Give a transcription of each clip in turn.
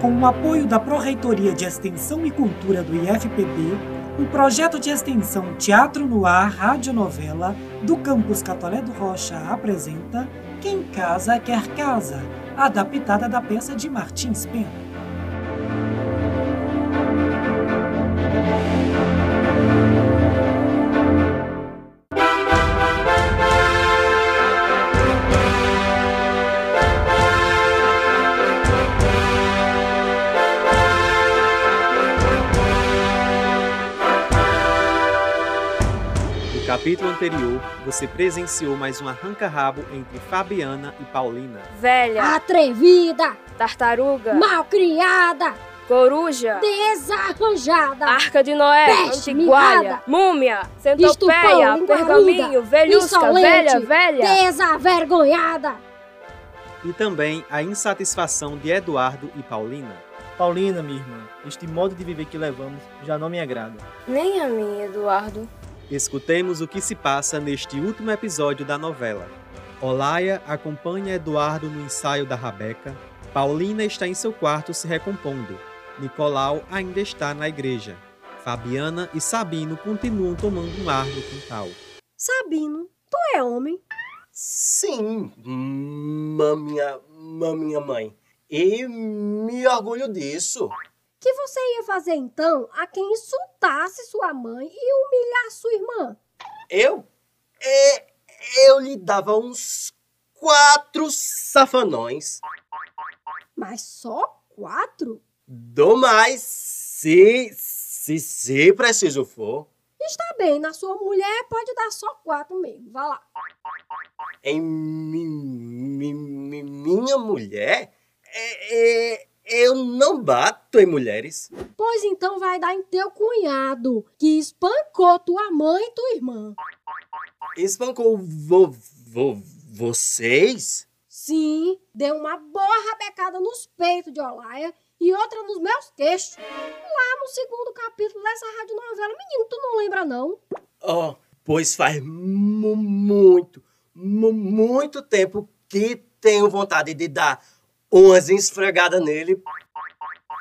com o apoio da Pró-Reitoria de Extensão e Cultura do IFPB, o projeto de extensão Teatro no Ar Radionovela do Campus Catolé do Rocha apresenta Quem Casa Quer Casa, adaptada da peça de Martins Pena. Capítulo anterior, você presenciou mais um arranca-rabo entre Fabiana e Paulina. Velha. Atrevida. Tartaruga. Malcriada. Coruja. Desarranjada. Arca de Noé. Peste, Antigualha. Múmia. Centopeia. Pergaminho. Velhusca. Velha. Velha. Desavergonhada. E também a insatisfação de Eduardo e Paulina. Paulina, minha irmã, este modo de viver que levamos já não me agrada. Nem a mim, Eduardo. Escutemos o que se passa neste último episódio da novela. Olaia acompanha Eduardo no ensaio da Rabeca. Paulina está em seu quarto se recompondo. Nicolau ainda está na igreja. Fabiana e Sabino continuam tomando um ar no quintal. Sabino, tu é homem? Sim, maminha, maminha mãe. E me orgulho disso. Que você ia fazer então a quem insultasse sua mãe e humilhar sua irmã? Eu? É, eu lhe dava uns quatro safanões. Mas só quatro? Dou mais se, se, se preciso for. Está bem, na sua mulher pode dar só quatro mesmo. Vá lá. Em mi, mi, mi- minha mulher, é, é, eu não bato em mulheres. Pois então vai dar em teu cunhado, que espancou tua mãe e tua irmã. Espancou vo, vo, vocês? Sim, deu uma boa rabecada nos peitos de Olaia e outra nos meus queixos. Lá no segundo capítulo dessa radionovela. Menino, tu não lembra não? Oh, pois faz mu- muito, mu- muito tempo que tenho vontade de dar umas esfregadas nele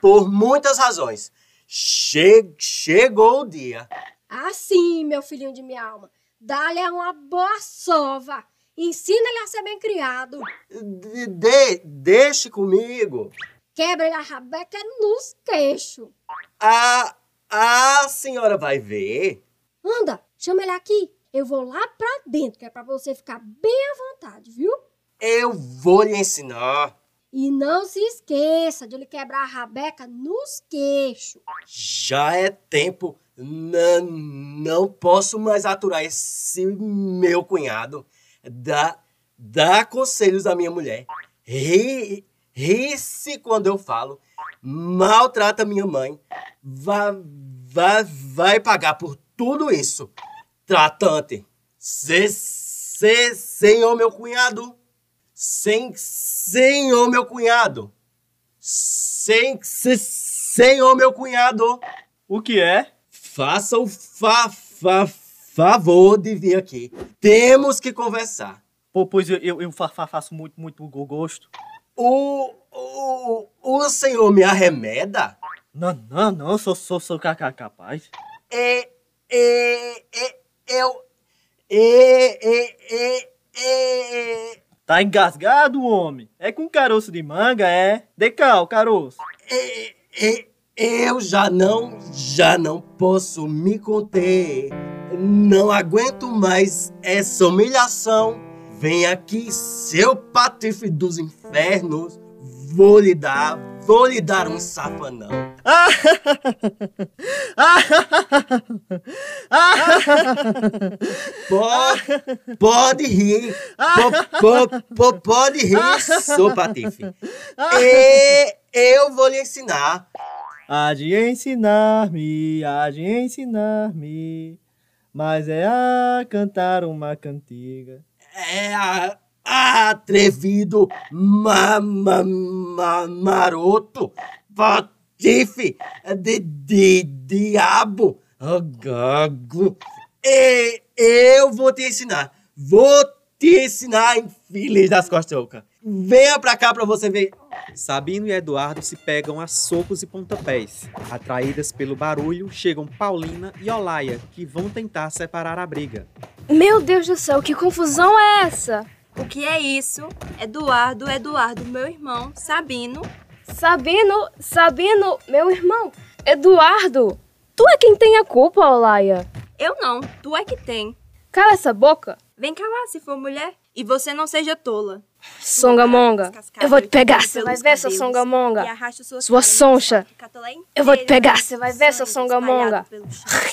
por muitas razões. Che chegou o dia. Assim, meu filhinho de minha alma. Dá-lhe uma boa sova. Ensina-lhe a ser bem criado. De- de- deixe comigo. Quebra-lhe a rabeca nos queixos. A, a senhora vai ver. Anda, chama ele aqui. Eu vou lá pra dentro, que é pra você ficar bem à vontade, viu? Eu vou lhe ensinar. E não se esqueça de ele quebrar a rabeca nos queixos. Já é tempo. Não, não posso mais aturar esse meu cunhado. Dá, dá conselhos à minha mulher. Ri, ri-se quando eu falo. Maltrata minha mãe. Vai, vai, vai pagar por tudo isso. Tratante. Se, se, senhor meu cunhado. Sem, senhor meu cunhado. Sem, se, senhor meu cunhado. O que é? Faça o fa, fa, favor de vir aqui. Temos que conversar. Pô, pois eu, eu, eu fa- fa- faço muito, muito go- gosto. O, o, o senhor me arremeda? Não, não, não, sou, sou, sou ca- ca- capaz. É, é, é, eu, é, é, é, é, Tá engasgado, homem? É com caroço de manga, é? Decal, caroço. é, é, eu já não, já não posso me conter. Não aguento mais essa humilhação. Vem aqui, seu patife dos infernos. Vou lhe dar, vou lhe dar um safanão. Pode, pode rir. Po- po- po- pode rir, seu patife. E eu vou lhe ensinar. Há de ensinar-me, há de ensinar-me, mas é a cantar uma cantiga. É a- atrevido, ma, ma, ma- maroto, patife, de, de diabo, gago. E eu vou te ensinar. Vou te ensinar, infeliz das costas. Venha pra cá pra você ver. Sabino e Eduardo se pegam a socos e pontapés. Atraídas pelo barulho, chegam Paulina e Olaia, que vão tentar separar a briga. Meu Deus do céu, que confusão é essa? O que é isso? Eduardo, Eduardo, meu irmão, Sabino. Sabino, Sabino, meu irmão. Eduardo, tu é quem tem a culpa, Olaia. Eu não, tu é que tem. Cala essa boca. Vem cá lá se for mulher. E você não seja tola. Songamonga, eu vou te pegar, você vai ver, seu songamonga. e sua soncha. Eu vou te pegar, você vai ver, seu songamonga.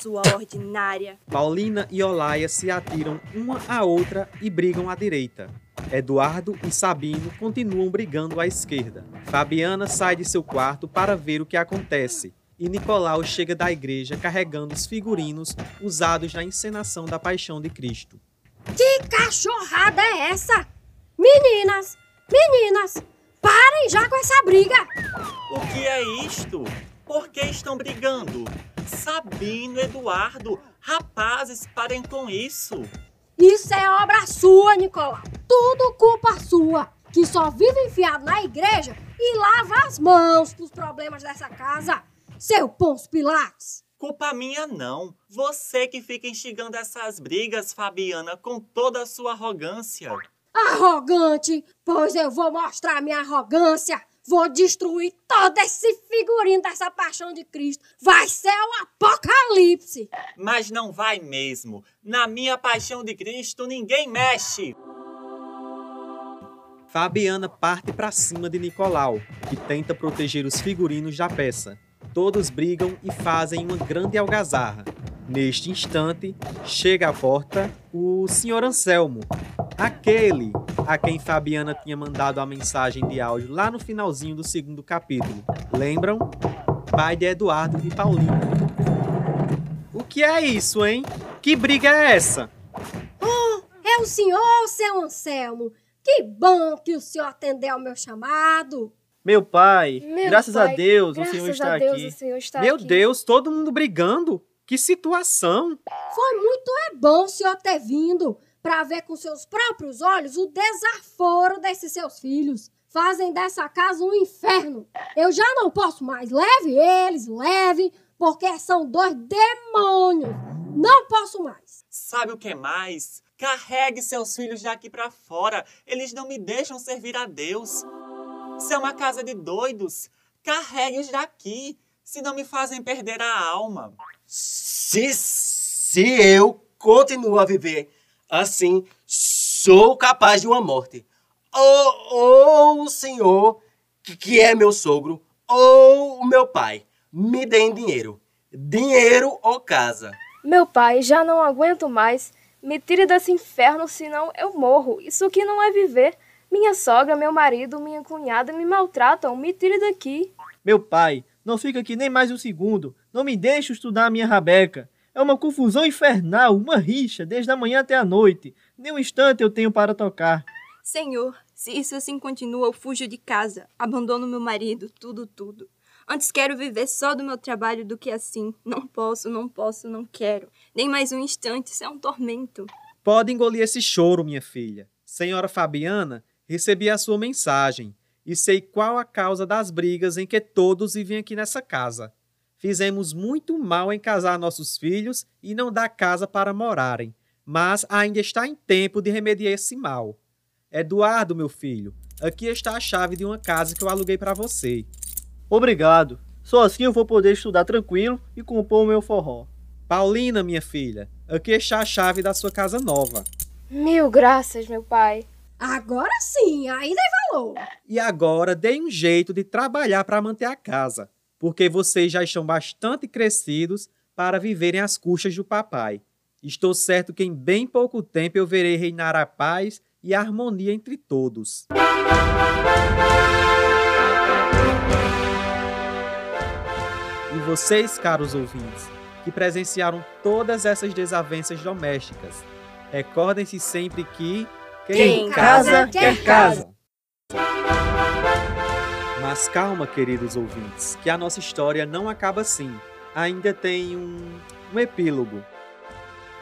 Sua ordinária. Paulina e Olaia se atiram uma à outra e brigam à direita. Eduardo e Sabino continuam brigando à esquerda. Fabiana sai de seu quarto para ver o que acontece. E Nicolau chega da igreja carregando os figurinos usados na encenação da Paixão de Cristo. Que cachorrada é essa? Meninas, meninas, parem já com essa briga. O que é isto? Por que estão brigando? Sabino, Eduardo, rapazes, parem com isso. Isso é obra sua, Nicolau. Tudo culpa sua, que só vive enfiado na igreja e lava as mãos pros problemas dessa casa. Seu Pons Pilates. Culpa minha não. Você que fica instigando essas brigas, Fabiana, com toda a sua arrogância. Arrogante, pois eu vou mostrar minha arrogância. Vou destruir todo esse figurino dessa paixão de Cristo. Vai ser o apocalipse. Mas não vai mesmo. Na minha paixão de Cristo, ninguém mexe. Fabiana parte para cima de Nicolau, que tenta proteger os figurinos da peça. Todos brigam e fazem uma grande algazarra. Neste instante, chega à porta o Sr. Anselmo, aquele a quem Fabiana tinha mandado a mensagem de áudio lá no finalzinho do segundo capítulo. Lembram? Pai de Eduardo e Paulina. O que é isso, hein? Que briga é essa? É o senhor, seu Anselmo. Que bom que o senhor atendeu ao meu chamado. Meu pai, Meu graças pai, a Deus Graças o Senhor a está Deus, aqui. o Senhor está Meu aqui. Deus, todo mundo brigando? Que situação! Foi muito é bom o senhor ter vindo para ver com seus próprios olhos o desaforo desses seus filhos. Fazem dessa casa um inferno. Eu já não posso mais. Leve eles, leve, porque são dois demônios. Não posso mais. Sabe o que mais? Carregue seus filhos daqui pra fora. Eles não me deixam servir a Deus. Se é uma casa de doidos, carregue-os daqui. Se não me fazem perder a alma. Se, se eu continuo a viver assim, sou capaz de uma morte. Ou, ou o senhor, que, que é meu sogro, ou o meu pai, me deem dinheiro. Dinheiro ou casa. Meu pai, já não aguento mais. Me tire desse inferno, senão eu morro. Isso aqui não é viver. Minha sogra, meu marido, minha cunhada me maltratam. Me tire daqui. Meu pai, não fica aqui nem mais um segundo. Não me deixe estudar a minha rabeca. É uma confusão infernal, uma rixa, desde a manhã até a noite. Nem um instante eu tenho para tocar. Senhor, se isso assim continua, eu fujo de casa, abandono meu marido, tudo, tudo. Antes quero viver só do meu trabalho do que assim. Não posso, não posso, não quero. Nem mais um instante, isso é um tormento. Pode engolir esse choro, minha filha. Senhora Fabiana, recebi a sua mensagem e sei qual a causa das brigas em que todos vivem aqui nessa casa. Fizemos muito mal em casar nossos filhos e não dar casa para morarem, mas ainda está em tempo de remediar esse mal. Eduardo, meu filho, aqui está a chave de uma casa que eu aluguei para você. Obrigado. Só assim eu vou poder estudar tranquilo e compor o meu forró. Paulina, minha filha, aqui está a chave da sua casa nova. Mil graças, meu pai. Agora sim, aí tem valor. E agora dê um jeito de trabalhar para manter a casa, porque vocês já estão bastante crescidos para viverem às custas do papai. Estou certo que em bem pouco tempo eu verei reinar a paz e a harmonia entre todos. E vocês, caros ouvintes, que presenciaram todas essas desavenças domésticas, recordem-se sempre que Quem casa, quer casa. Mas calma, queridos ouvintes, que a nossa história não acaba assim. Ainda tem um, um epílogo.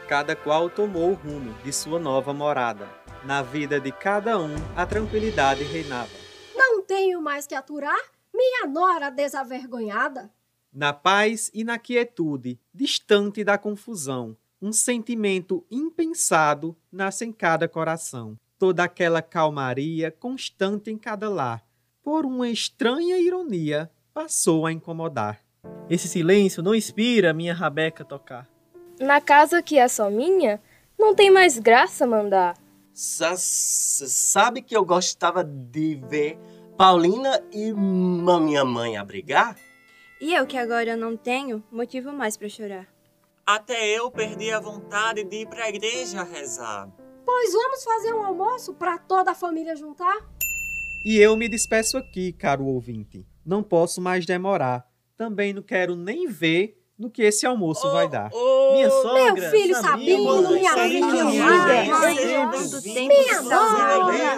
Cada qual tomou o rumo de sua nova morada. Na vida de cada um, a tranquilidade reinava. Não tenho mais que aturar minha nora desavergonhada. Na paz e na quietude, distante da confusão, um sentimento impensado nasce em cada coração. Toda aquela calmaria constante em cada lar, por uma estranha ironia, passou a incomodar. Esse silêncio não inspira minha rabeca tocar. Na casa que é só minha, não tem mais graça mandar. Sa- sa- Sabe que eu gostava de ver Paulina e ma- minha mãe a brigar? E eu que agora não tenho motivo mais pra chorar. Até eu perdi a vontade de ir pra igreja rezar. Pois vamos fazer um almoço para toda a família juntar? E eu me despeço aqui, caro ouvinte. Não posso mais demorar. Também não quero nem ver no que esse almoço vai dar. Minha sogra, Meu filho Sabino, minha filha minha que da meu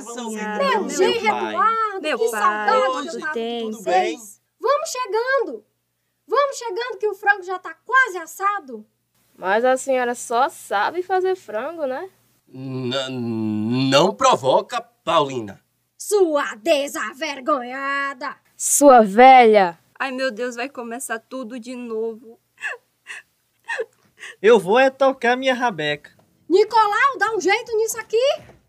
cunhada, meu meu genro pai. Eduardo, Meu que pai, saudade de. Tudo bem? vocês. Vamos chegando, vamos chegando que o frango já tá quase assado. Mas a senhora só sabe fazer frango, né? N- não provoca, Paulina. Sua desavergonhada. Sua velha! Ai meu Deus, vai começar tudo de novo. Eu vou é tocar minha rabeca. Nicolau, dá um jeito nisso aqui.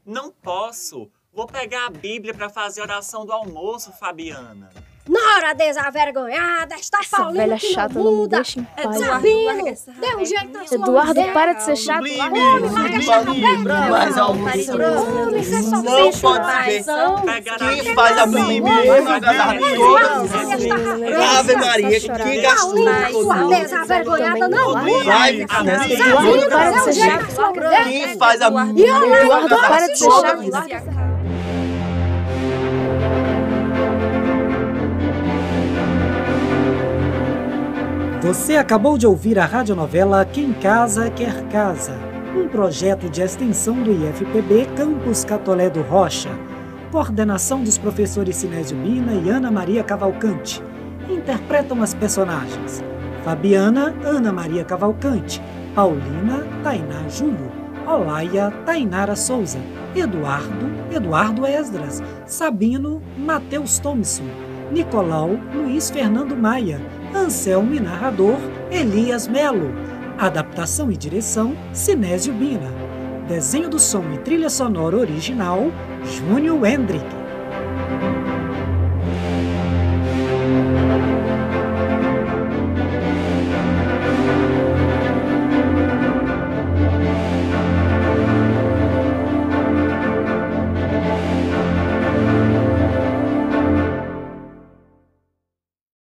Não posso. Vou pegar a Bíblia pra fazer a oração do almoço, Fabiana. Nora desavergonhada, está Essa Paulino velha que chata não não me muda. deixa Sabino, larga essa dê um jeito na meu sua Eduardo, mulher. para de ser chato. Sublime, larga. essa Não, pare de não. Homem, você só Não pode a Quem faz a pra fazer Bíblia? o Quem almoço, faz a Fabiana. Bíblia? Ave Maria, que, gastou sua desavergonhada não muda. Vai, Sabino, Eduardo, para de dê um ser jeito chato. na sua mulher. Quem faz a Eduardo, Bíblia? Eduardo, para de ser chato. Você acabou de ouvir a radionovela Quem Casa Quer Casa, um projeto de extensão do IFPB Campus Catolé do Rocha. Coordenação dos professores Sinésio Bina e Ana Maria Cavalcante. Interpretam as personagens: Fabiana, Ana Maria Cavalcante, Paulina, Tainá Júlio, Olaia, Tainara Souza, Eduardo, Eduardo Esdras, Sabino, Matheus Thomson, Nicolau, Luiz Fernando Maia, Anselmo e narrador Elias Melo. Adaptação e direção Sinésio Bina. Desenho do som e trilha sonora original Júnior Hendrick.